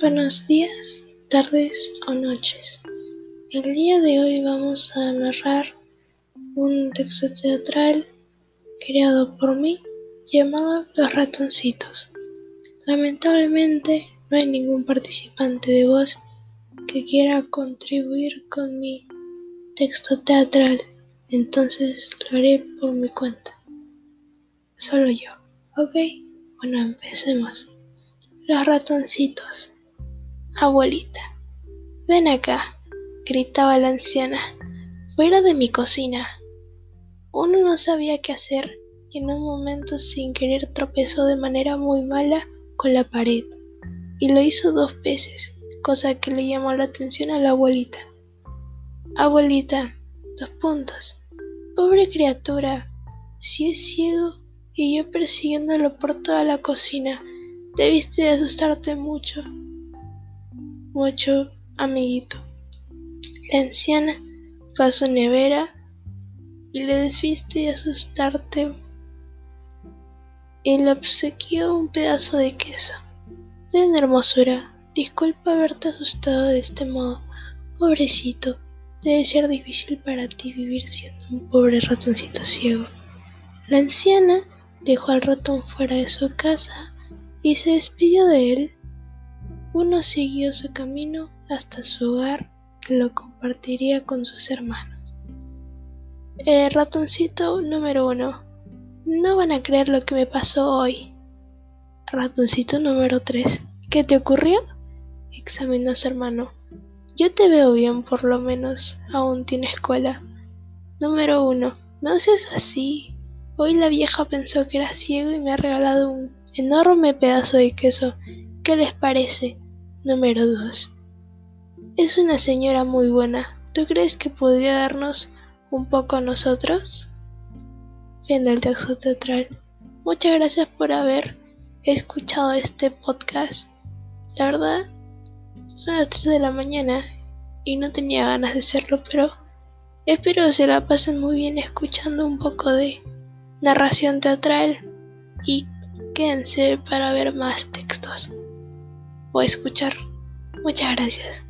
Buenos días, tardes o noches. El día de hoy vamos a narrar un texto teatral creado por mí llamado Los ratoncitos. Lamentablemente no hay ningún participante de voz que quiera contribuir con mi texto teatral, entonces lo haré por mi cuenta. Solo yo, ¿ok? Bueno, empecemos. Los ratoncitos. Abuelita, ven acá, gritaba la anciana, fuera de mi cocina. Uno no sabía qué hacer y en un momento sin querer tropezó de manera muy mala con la pared. Y lo hizo dos veces, cosa que le llamó la atención a la abuelita. Abuelita, dos puntos. Pobre criatura, si es ciego y yo persiguiéndolo por toda la cocina, debiste de asustarte mucho mucho, amiguito. La anciana fue a nevera y le desviste de asustarte y le obsequió un pedazo de queso. Ven, hermosura, disculpa haberte asustado de este modo. Pobrecito, debe ser difícil para ti vivir siendo un pobre ratoncito ciego. La anciana dejó al ratón fuera de su casa y se despidió de él uno siguió su camino hasta su hogar que lo compartiría con sus hermanos. El ratoncito número uno. No van a creer lo que me pasó hoy. Ratoncito número tres. ¿Qué te ocurrió? examinó su hermano. Yo te veo bien, por lo menos aún tiene escuela. Número uno. No seas así. Hoy la vieja pensó que era ciego y me ha regalado un enorme pedazo de queso. ¿Qué les parece? Número 2. Es una señora muy buena. ¿Tú crees que podría darnos un poco a nosotros? Fin del texto teatral. Muchas gracias por haber escuchado este podcast. La verdad, son las 3 de la mañana y no tenía ganas de hacerlo, pero espero se la pasen muy bien escuchando un poco de narración teatral y quédense para ver más textos escuchar. Muchas gracias.